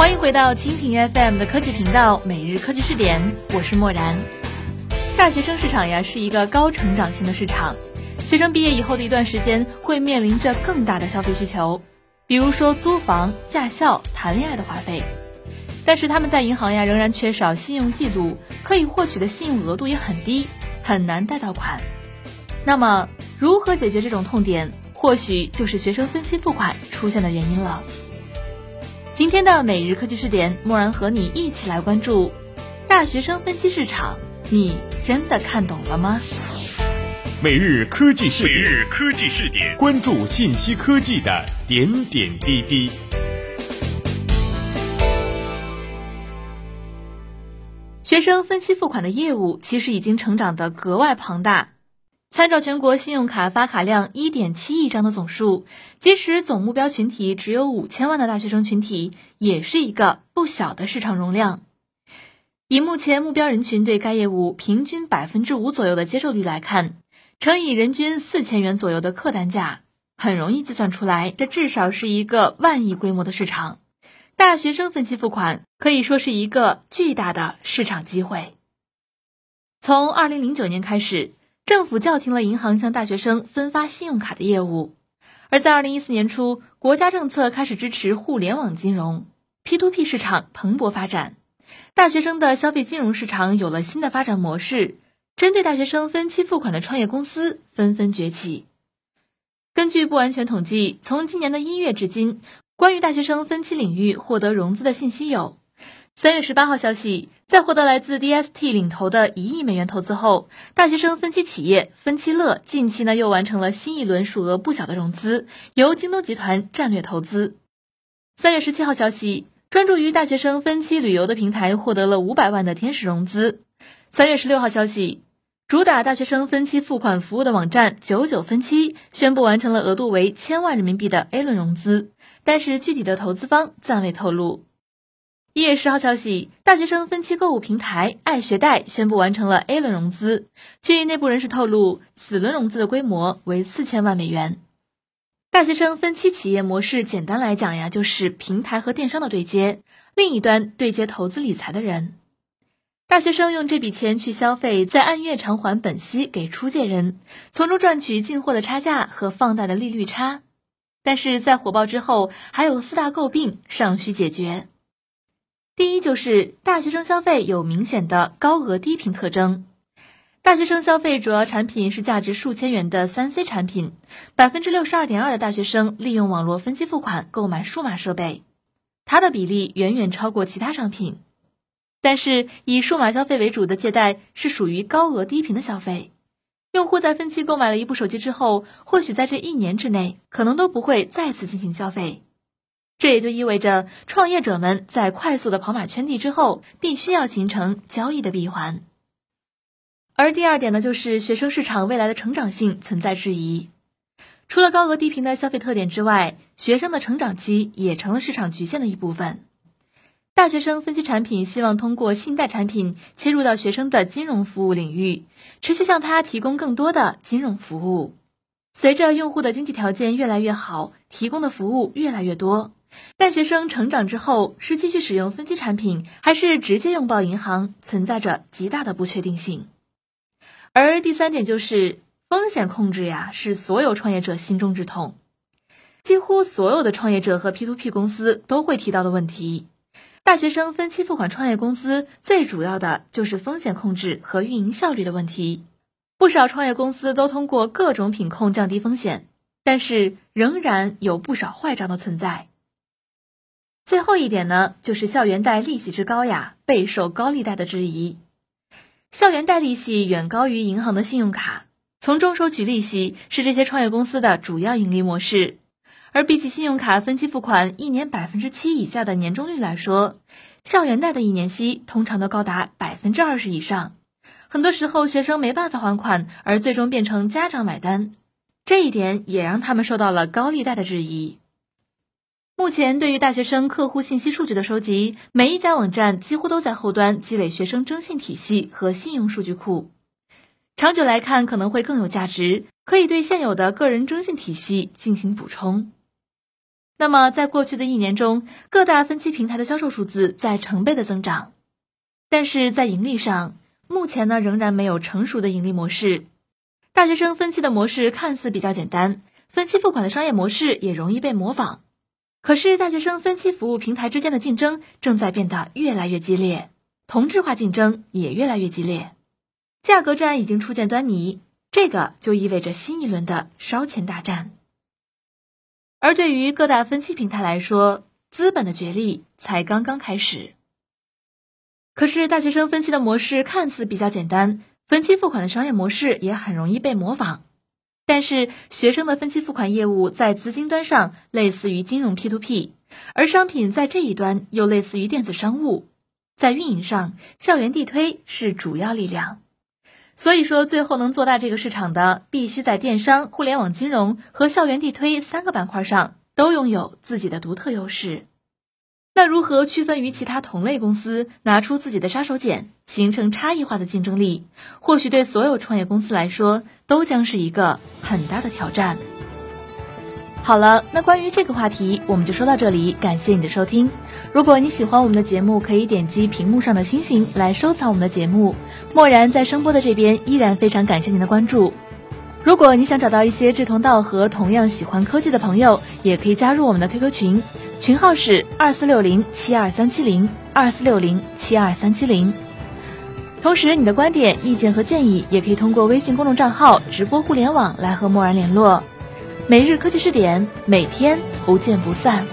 欢迎回到蜻蜓 FM 的科技频道，每日科技视点，我是漠然。大学生市场呀，是一个高成长性的市场。学生毕业以后的一段时间，会面临着更大的消费需求，比如说租房、驾校、谈恋爱的花费。但是他们在银行呀，仍然缺少信用记录，可以获取的信用额度也很低，很难贷到款。那么，如何解决这种痛点？或许就是学生分期付款出现的原因了。今天的每日科技视点，默然和你一起来关注大学生分期市场，你真的看懂了吗？每日科技视点，每日科技视点，关注信息科技的点点滴滴。学生分期付款的业务其实已经成长得格外庞大。参照全国信用卡发卡量一点七亿张的总数，即使总目标群体只有五千万的大学生群体，也是一个不小的市场容量。以目前目标人群对该业务平均百分之五左右的接受率来看，乘以人均四千元左右的客单价，很容易计算出来，这至少是一个万亿规模的市场。大学生分期付款可以说是一个巨大的市场机会。从二零零九年开始。政府叫停了银行向大学生分发信用卡的业务，而在二零一四年初，国家政策开始支持互联网金融，P to P 市场蓬勃发展，大学生的消费金融市场有了新的发展模式，针对大学生分期付款的创业公司纷纷崛起。根据不完全统计，从今年的一月至今，关于大学生分期领域获得融资的信息有。三月十八号消息，在获得来自 DST 领投的一亿美元投资后，大学生分期企业分期乐近期呢又完成了新一轮数额不小的融资，由京东集团战略投资。三月十七号消息，专注于大学生分期旅游的平台获得了五百万的天使融资。三月十六号消息，主打大学生分期付款服务的网站九九分期宣布完成了额度为千万人民币的 A 轮融资，但是具体的投资方暂未透露。一月十号消息，大学生分期购物平台爱学贷宣布完成了 A 轮融资。据内部人士透露，此轮融资的规模为四千万美元。大学生分期企业模式，简单来讲呀，就是平台和电商的对接，另一端对接投资理财的人。大学生用这笔钱去消费，再按月偿还本息给出借人，从中赚取进货的差价和放贷的利率差。但是在火爆之后，还有四大诟病尚需解决。第一就是大学生消费有明显的高额低频特征，大学生消费主要产品是价值数千元的三 C 产品，百分之六十二点二的大学生利用网络分期付款购买数码设备，它的比例远远超过其他商品。但是以数码消费为主的借贷是属于高额低频的消费，用户在分期购买了一部手机之后，或许在这一年之内可能都不会再次进行消费。这也就意味着，创业者们在快速的跑马圈地之后，必须要形成交易的闭环。而第二点呢，就是学生市场未来的成长性存在质疑。除了高额低频的消费特点之外，学生的成长期也成了市场局限的一部分。大学生分期产品希望通过信贷产品切入到学生的金融服务领域，持续向他提供更多的金融服务。随着用户的经济条件越来越好，提供的服务越来越多。但学生成长之后是继续使用分期产品，还是直接拥抱银行，存在着极大的不确定性。而第三点就是风险控制呀，是所有创业者心中之痛。几乎所有的创业者和 P2P 公司都会提到的问题。大学生分期付款创业公司最主要的就是风险控制和运营效率的问题。不少创业公司都通过各种品控降低风险，但是仍然有不少坏账的存在。最后一点呢，就是校园贷利息之高呀，备受高利贷的质疑。校园贷利息远高于银行的信用卡，从中收取利息是这些创业公司的主要盈利模式。而比起信用卡分期付款一年百分之七以下的年终率来说，校园贷的一年息通常都高达百分之二十以上。很多时候，学生没办法还款，而最终变成家长买单，这一点也让他们受到了高利贷的质疑。目前，对于大学生客户信息数据的收集，每一家网站几乎都在后端积累学生征信体系和信用数据库。长久来看，可能会更有价值，可以对现有的个人征信体系进行补充。那么，在过去的一年中，各大分期平台的销售数字在成倍的增长，但是在盈利上，目前呢仍然没有成熟的盈利模式。大学生分期的模式看似比较简单，分期付款的商业模式也容易被模仿。可是，大学生分期服务平台之间的竞争正在变得越来越激烈，同质化竞争也越来越激烈，价格战已经初见端倪。这个就意味着新一轮的烧钱大战。而对于各大分期平台来说，资本的角力才刚刚开始。可是，大学生分期的模式看似比较简单，分期付款的商业模式也很容易被模仿。但是，学生的分期付款业务在资金端上类似于金融 P2P，而商品在这一端又类似于电子商务。在运营上，校园地推是主要力量。所以说，最后能做大这个市场的，必须在电商、互联网金融和校园地推三个板块上都拥有自己的独特优势。那如何区分于其他同类公司，拿出自己的杀手锏，形成差异化的竞争力？或许对所有创业公司来说，都将是一个很大的挑战。好了，那关于这个话题，我们就说到这里。感谢你的收听。如果你喜欢我们的节目，可以点击屏幕上的星星来收藏我们的节目。漠然在声波的这边依然非常感谢您的关注。如果你想找到一些志同道合、同样喜欢科技的朋友，也可以加入我们的 QQ 群，群号是二四六零七二三七零二四六零七二三七零。同时，你的观点、意见和建议也可以通过微信公众账号“直播互联网”来和默然联络。每日科技试点，每天不见不散。